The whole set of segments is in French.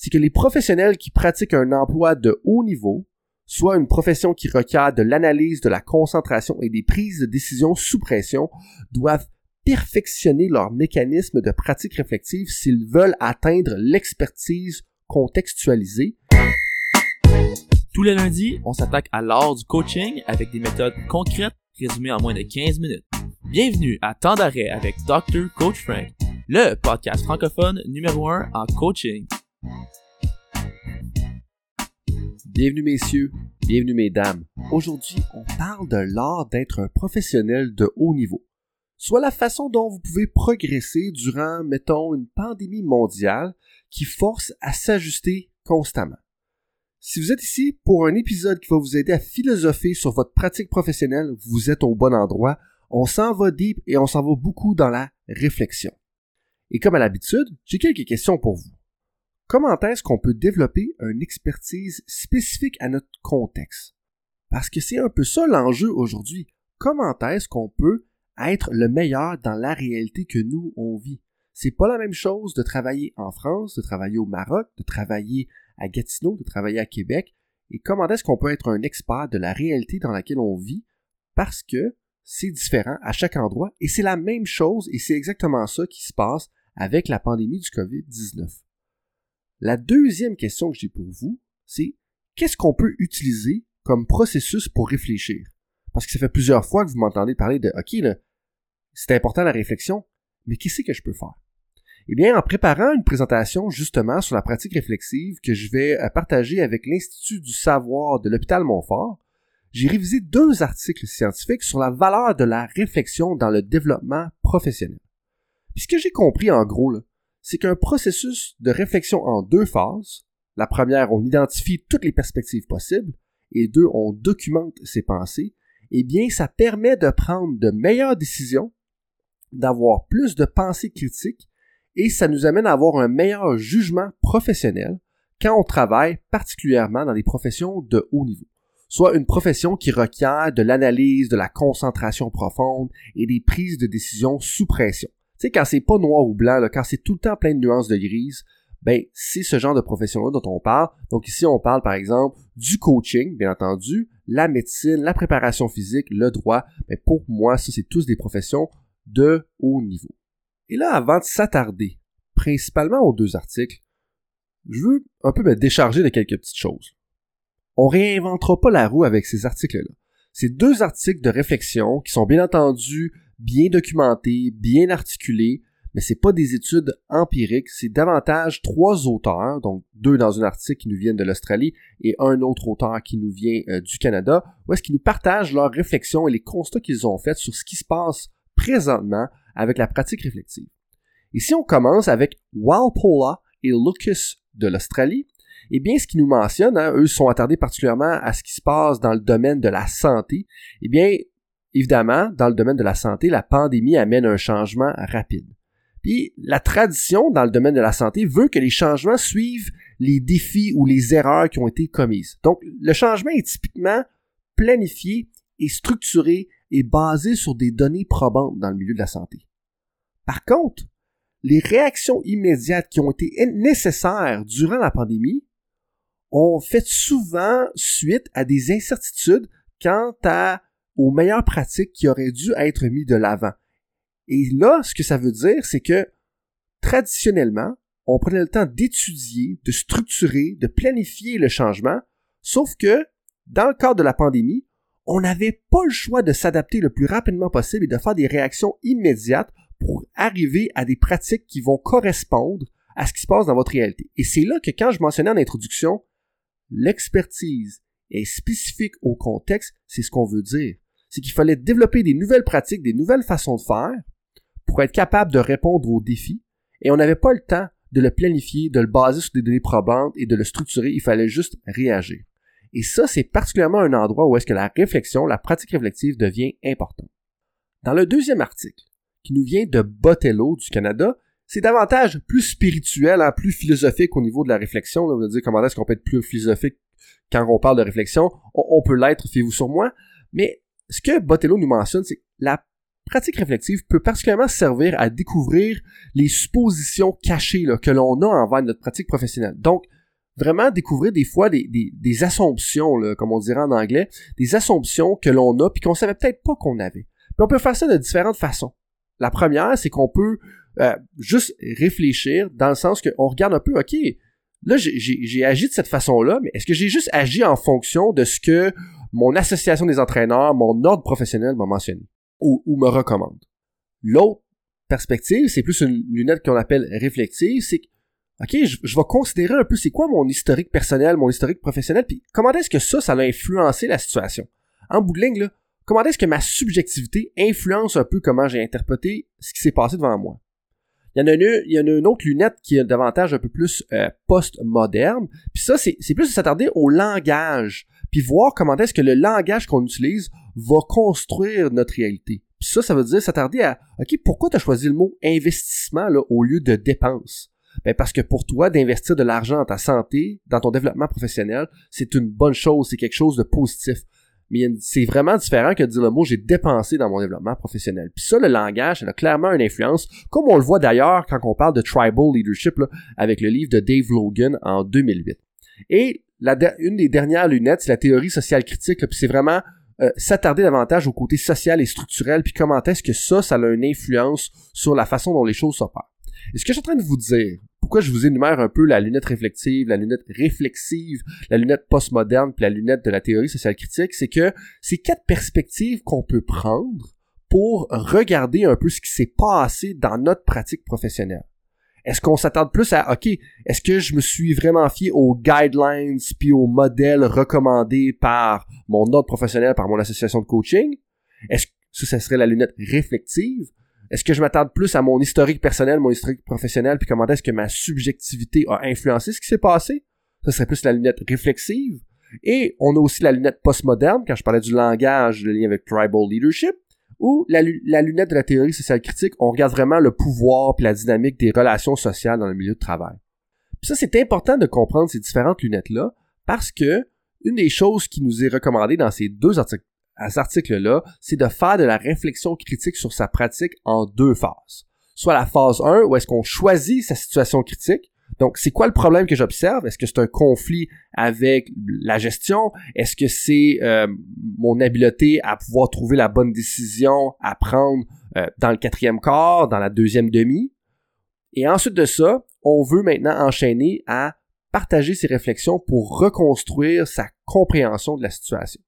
c'est que les professionnels qui pratiquent un emploi de haut niveau, soit une profession qui requiert de l'analyse, de la concentration et des prises de décision sous pression, doivent perfectionner leur mécanisme de pratique réflexive s'ils veulent atteindre l'expertise contextualisée. Tous les lundis, on s'attaque à l'art du coaching avec des méthodes concrètes résumées en moins de 15 minutes. Bienvenue à Temps d'arrêt avec Dr. Coach Frank, le podcast francophone numéro 1 en coaching. Bienvenue messieurs, bienvenue mesdames. Aujourd'hui, on parle de l'art d'être un professionnel de haut niveau. Soit la façon dont vous pouvez progresser durant, mettons, une pandémie mondiale qui force à s'ajuster constamment. Si vous êtes ici pour un épisode qui va vous aider à philosopher sur votre pratique professionnelle, vous êtes au bon endroit. On s'en va deep et on s'en va beaucoup dans la réflexion. Et comme à l'habitude, j'ai quelques questions pour vous. Comment est-ce qu'on peut développer une expertise spécifique à notre contexte? Parce que c'est un peu ça l'enjeu aujourd'hui. Comment est-ce qu'on peut être le meilleur dans la réalité que nous, on vit? C'est pas la même chose de travailler en France, de travailler au Maroc, de travailler à Gatineau, de travailler à Québec. Et comment est-ce qu'on peut être un expert de la réalité dans laquelle on vit? Parce que c'est différent à chaque endroit et c'est la même chose et c'est exactement ça qui se passe avec la pandémie du COVID-19. La deuxième question que j'ai pour vous, c'est qu'est-ce qu'on peut utiliser comme processus pour réfléchir? Parce que ça fait plusieurs fois que vous m'entendez parler de OK, là, c'est important la réflexion, mais qu'est-ce que je peux faire? Eh bien, en préparant une présentation justement sur la pratique réflexive que je vais euh, partager avec l'Institut du savoir de l'hôpital Montfort, j'ai révisé deux articles scientifiques sur la valeur de la réflexion dans le développement professionnel. Puis ce que j'ai compris en gros, là, c'est qu'un processus de réflexion en deux phases. La première, on identifie toutes les perspectives possibles, et deux, on documente ses pensées, eh bien, ça permet de prendre de meilleures décisions, d'avoir plus de pensées critiques, et ça nous amène à avoir un meilleur jugement professionnel quand on travaille particulièrement dans des professions de haut niveau soit une profession qui requiert de l'analyse, de la concentration profonde et des prises de décision sous pression. Tu sais, quand c'est pas noir ou blanc, quand c'est tout le temps plein de nuances de grise, ben, c'est ce genre de profession-là dont on parle. Donc ici, on parle par exemple du coaching, bien entendu, la médecine, la préparation physique, le droit. Mais pour moi, ça, c'est tous des professions de haut niveau. Et là, avant de s'attarder principalement aux deux articles, je veux un peu me décharger de quelques petites choses. On réinventera pas la roue avec ces articles-là. Ces deux articles de réflexion qui sont bien entendu bien documenté, bien articulé, mais c'est pas des études empiriques, c'est davantage trois auteurs, donc deux dans un article qui nous viennent de l'Australie et un autre auteur qui nous vient euh, du Canada, où est-ce qu'ils nous partagent leurs réflexions et les constats qu'ils ont faits sur ce qui se passe présentement avec la pratique réflexive. Et si on commence avec Walpola et Lucas de l'Australie, eh bien, ce qu'ils nous mentionnent, hein, eux sont attardés particulièrement à ce qui se passe dans le domaine de la santé, eh bien, Évidemment, dans le domaine de la santé, la pandémie amène un changement rapide. Puis la tradition dans le domaine de la santé veut que les changements suivent les défis ou les erreurs qui ont été commises. Donc le changement est typiquement planifié et structuré et basé sur des données probantes dans le milieu de la santé. Par contre, les réactions immédiates qui ont été nécessaires durant la pandémie ont fait souvent suite à des incertitudes quant à aux meilleures pratiques qui auraient dû être mis de l'avant. Et là, ce que ça veut dire, c'est que traditionnellement, on prenait le temps d'étudier, de structurer, de planifier le changement, sauf que, dans le cadre de la pandémie, on n'avait pas le choix de s'adapter le plus rapidement possible et de faire des réactions immédiates pour arriver à des pratiques qui vont correspondre à ce qui se passe dans votre réalité. Et c'est là que quand je mentionnais en introduction, l'expertise est spécifique au contexte, c'est ce qu'on veut dire c'est qu'il fallait développer des nouvelles pratiques, des nouvelles façons de faire pour être capable de répondre aux défis. Et on n'avait pas le temps de le planifier, de le baser sur des données probantes et de le structurer. Il fallait juste réagir. Et ça, c'est particulièrement un endroit où est-ce que la réflexion, la pratique réflexive devient importante. Dans le deuxième article, qui nous vient de Botello du Canada, c'est davantage plus spirituel, hein, plus philosophique au niveau de la réflexion. Là, on va dire comment est-ce qu'on peut être plus philosophique quand on parle de réflexion. On, peut l'être, fiez-vous sur moi. Mais ce que Botello nous mentionne, c'est que la pratique réflexive peut particulièrement servir à découvrir les suppositions cachées que l'on a envers notre pratique professionnelle. Donc, vraiment découvrir des fois des, des, assumptions, là, comme on dirait en anglais, des assumptions que l'on a puis qu'on savait peut-être pas qu'on avait. Puis on peut faire ça de différentes façons. La première, c'est qu'on peut euh, juste réfléchir dans le sens qu'on regarde un peu, ok, là j'ai agi de cette façon-là, mais est-ce que j'ai juste agi en fonction de ce que mon association des entraîneurs, mon ordre professionnel m'a mentionné ou, me recommande? L'autre perspective, c'est plus une lunette qu'on appelle réflexive, c'est que OK, je, je, vais considérer un peu c'est quoi mon historique personnel, mon historique professionnel, puis comment est-ce que ça, ça a influencé la situation? En bout de ligne, là, comment est-ce que ma subjectivité influence un peu comment j'ai interprété ce qui s'est passé devant moi? Il y en a une, autre lunette qui est davantage un peu plus euh, post-moderne. Puis ça, c'est, plus de s'attarder au langage, puis voir comment est-ce que le langage qu'on utilise va construire notre réalité. Puis ça, ça veut dire s'attarder à, OK, pourquoi tu as choisi le mot investissement au lieu de dépense? Ben parce que pour toi, d'investir de l'argent dans ta santé, dans ton développement professionnel, c'est une bonne chose, c'est quelque chose de positif mais c'est vraiment différent que de dire le mot j'ai dépensé dans mon développement professionnel. Puis ça, le langage, ça a clairement une influence, comme on le voit d'ailleurs quand on parle de tribal leadership avec le livre de Dave Logan en 2008. Et une des dernières lunettes, c'est la théorie sociale critique, puis c'est vraiment euh, s'attarder davantage au côté social et structurel, puis comment est-ce que ça, ça a une influence sur la façon dont les choses s'opèrent. Et ce que je suis en train de vous dire, pourquoi je vous énumère un peu la lunette réflexive, la lunette réflexive, la lunette postmoderne, puis la lunette de la théorie sociale critique, c'est que c'est quatre perspectives qu'on peut prendre pour regarder un peu ce qui s'est passé dans notre pratique professionnelle. Est-ce qu'on s'attarde plus à, OK, est-ce que je me suis vraiment fié aux guidelines puis aux modèles recommandés par mon ordre professionnel, par mon association de coaching? Est-ce que ça serait la lunette réflexive? Est-ce que je m'attarde plus à mon historique personnel, mon historique professionnel, puis comment est-ce que ma subjectivité a influencé ce qui s'est passé? Ça serait plus la lunette réflexive. Et on a aussi la lunette postmoderne, quand je parlais du langage, le lien avec tribal leadership, ou la, lunette de la théorie sociale critique, on regarde vraiment le pouvoir puis la dynamique des relations sociales dans le milieu de travail. Puis ça, c'est important de comprendre ces différentes lunettes-là, parce que une des choses qui nous est recommandée dans ces deux articles à cet article-là, c'est de faire de la réflexion critique sur sa pratique en deux phases. Soit la phase 1, où est-ce qu'on choisit sa situation critique, donc, c'est quoi le problème que j'observe? Est-ce que c'est un conflit avec la gestion? Est-ce que c'est euh, mon habileté à pouvoir trouver la bonne décision à prendre euh, dans le quatrième quart, dans la deuxième demi? Et ensuite de ça, on veut maintenant enchaîner à partager ses réflexions pour reconstruire sa compréhension de la situation.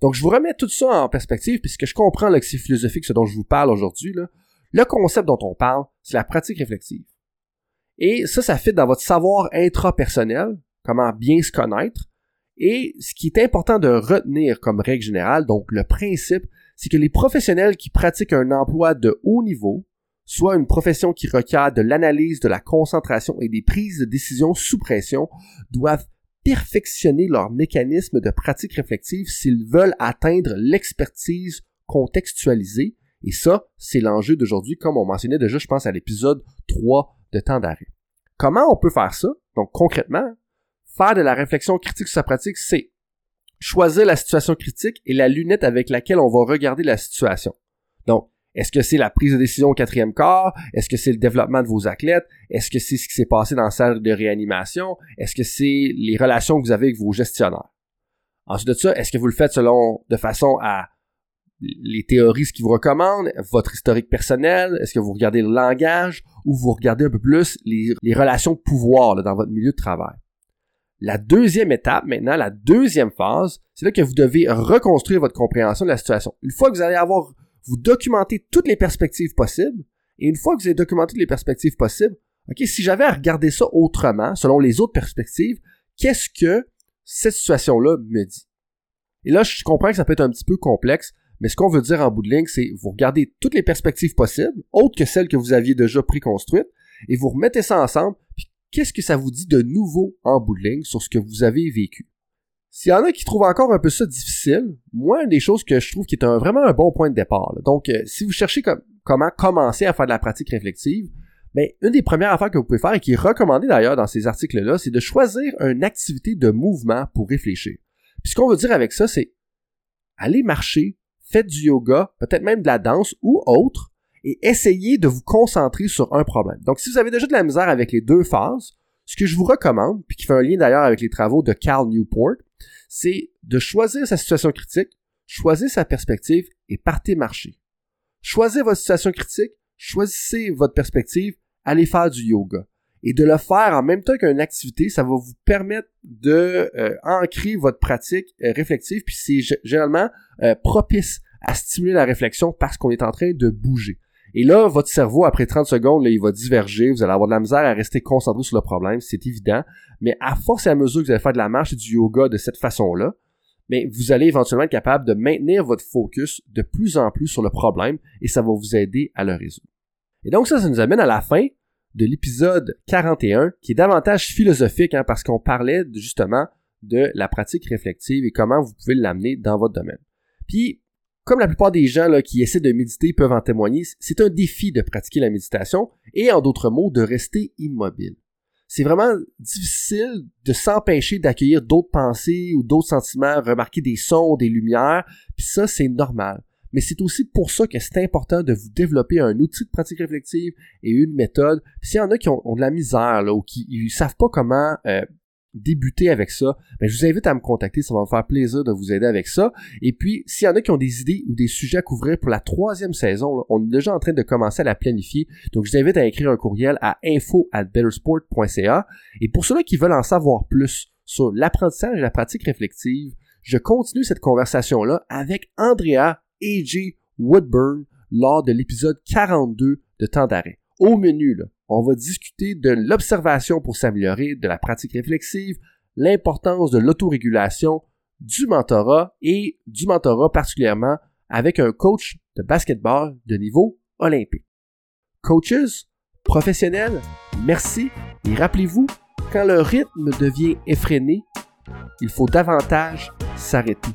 Donc, je vous remets tout ça en perspective, puisque je comprends c'est philosophique ce dont je vous parle aujourd'hui. Le concept dont on parle, c'est la pratique réflexive. Et ça, ça fit dans votre savoir intrapersonnel, comment bien se connaître. Et ce qui est important de retenir comme règle générale, donc le principe, c'est que les professionnels qui pratiquent un emploi de haut niveau, soit une profession qui requiert de l'analyse, de la concentration et des prises de décision sous pression, doivent perfectionner leur mécanisme de pratique réflexive s'ils veulent atteindre l'expertise contextualisée. Et ça, c'est l'enjeu d'aujourd'hui, comme on mentionnait déjà, je pense, à l'épisode 3 de temps d'arrêt. Comment on peut faire ça? Donc, concrètement, faire de la réflexion critique sur sa pratique, c'est choisir la situation critique et la lunette avec laquelle on va regarder la situation. Donc, est-ce que c'est la prise de décision au quatrième quart? Est-ce que c'est le développement de vos athlètes? Est-ce que c'est ce qui s'est passé dans la salle de réanimation? Est-ce que c'est les relations que vous avez avec vos gestionnaires? Ensuite de ça, est-ce que vous le faites selon, de façon à les théories, ce qu'ils vous recommandent, votre historique personnel, est-ce que vous regardez le langage ou vous regardez un peu plus les, relations de pouvoir dans votre milieu de travail? La deuxième étape, maintenant, la deuxième phase, c'est là que vous devez reconstruire votre compréhension de la situation. Une fois que vous allez avoir vous documentez toutes les perspectives possibles, et une fois que vous avez documenté toutes les perspectives possibles, ok, si j'avais à regarder ça autrement, selon les autres perspectives, qu'est-ce que cette situation-là me dit? Et là, je comprends que ça peut être un petit peu complexe, mais ce qu'on veut dire en bout de ligne, c'est vous regardez toutes les perspectives possibles, autres que celles que vous aviez déjà préconstruites, et vous remettez ça ensemble, puis qu'est-ce que ça vous dit de nouveau en bout de ligne sur ce que vous avez vécu? S'il y en a qui trouvent encore un peu ça difficile, moi, une des choses que je trouve qui est un, vraiment un bon point de départ. Donc, euh, si vous cherchez comment commencer à faire de la pratique réflexive, ben, une des premières affaires que vous pouvez faire et qui est recommandée d'ailleurs dans ces articles-là, c'est de choisir une activité de mouvement pour réfléchir. Puis ce qu'on veut dire avec ça, c'est aller marcher, faites du yoga, peut-être même de la danse ou autre, et essayez de vous concentrer sur un problème. Donc, si vous avez déjà de la misère avec les deux phases, ce que je vous recommande, puis qui fait un lien d'ailleurs avec les travaux de Carl Newport, c'est de choisir sa situation critique, choisir sa perspective et partez marcher. Choisissez votre situation critique, choisissez votre perspective, allez faire du yoga. Et de le faire en même temps qu'une activité, ça va vous permettre de euh, ancrer votre pratique euh, réflexive, puis c'est généralement euh, propice à stimuler la réflexion parce qu'on est en train de bouger. Et là, votre cerveau, après 30 secondes, il va diverger, vous allez avoir de la misère à rester concentré sur le problème, c'est évident. Mais à force et à mesure que vous allez faire de la marche et du yoga de cette façon-là, mais vous allez éventuellement être capable de maintenir votre focus de plus en plus sur le problème et ça va vous aider à le résoudre. Et donc ça, ça nous amène à la fin de l'épisode 41 qui est davantage philosophique hein, parce qu'on parlait justement de la pratique réflexive et comment vous pouvez l'amener dans votre domaine. Puis comme la plupart des gens là, qui essaient de méditer peuvent en témoigner, c'est un défi de pratiquer la méditation et en d'autres mots de rester immobile. C'est vraiment difficile de s'empêcher d'accueillir d'autres pensées ou d'autres sentiments, remarquer des sons, des lumières, puis ça c'est normal. Mais c'est aussi pour ça que c'est important de vous développer un outil de pratique réflexive et une méthode. S'il y en a qui ont, de la misère là, ou qui ne savent pas comment euh, débuter avec ça, ben, je vous invite à me contacter, ça va me faire plaisir de vous aider avec ça. Et puis, s'il y en a qui ont des idées ou des sujets à couvrir pour la troisième saison, on est déjà en train de commencer à la planifier. Donc, je vous invite à écrire un courriel à info at bettersport.ca. Et pour ceux-là qui veulent en savoir plus sur l'apprentissage et la pratique réflexive, je continue cette conversation-là avec Andrea A.J. Woodburn lors de l'épisode 42 de Temps d'arrêt. Au menu, là, on va discuter de l'observation pour s'améliorer, de la pratique réflexive, l'importance de l'autorégulation, du mentorat et du mentorat particulièrement avec un coach de basketball de niveau olympique. Coaches, professionnels, merci et rappelez-vous, quand le rythme devient effréné, il faut davantage s'arrêter.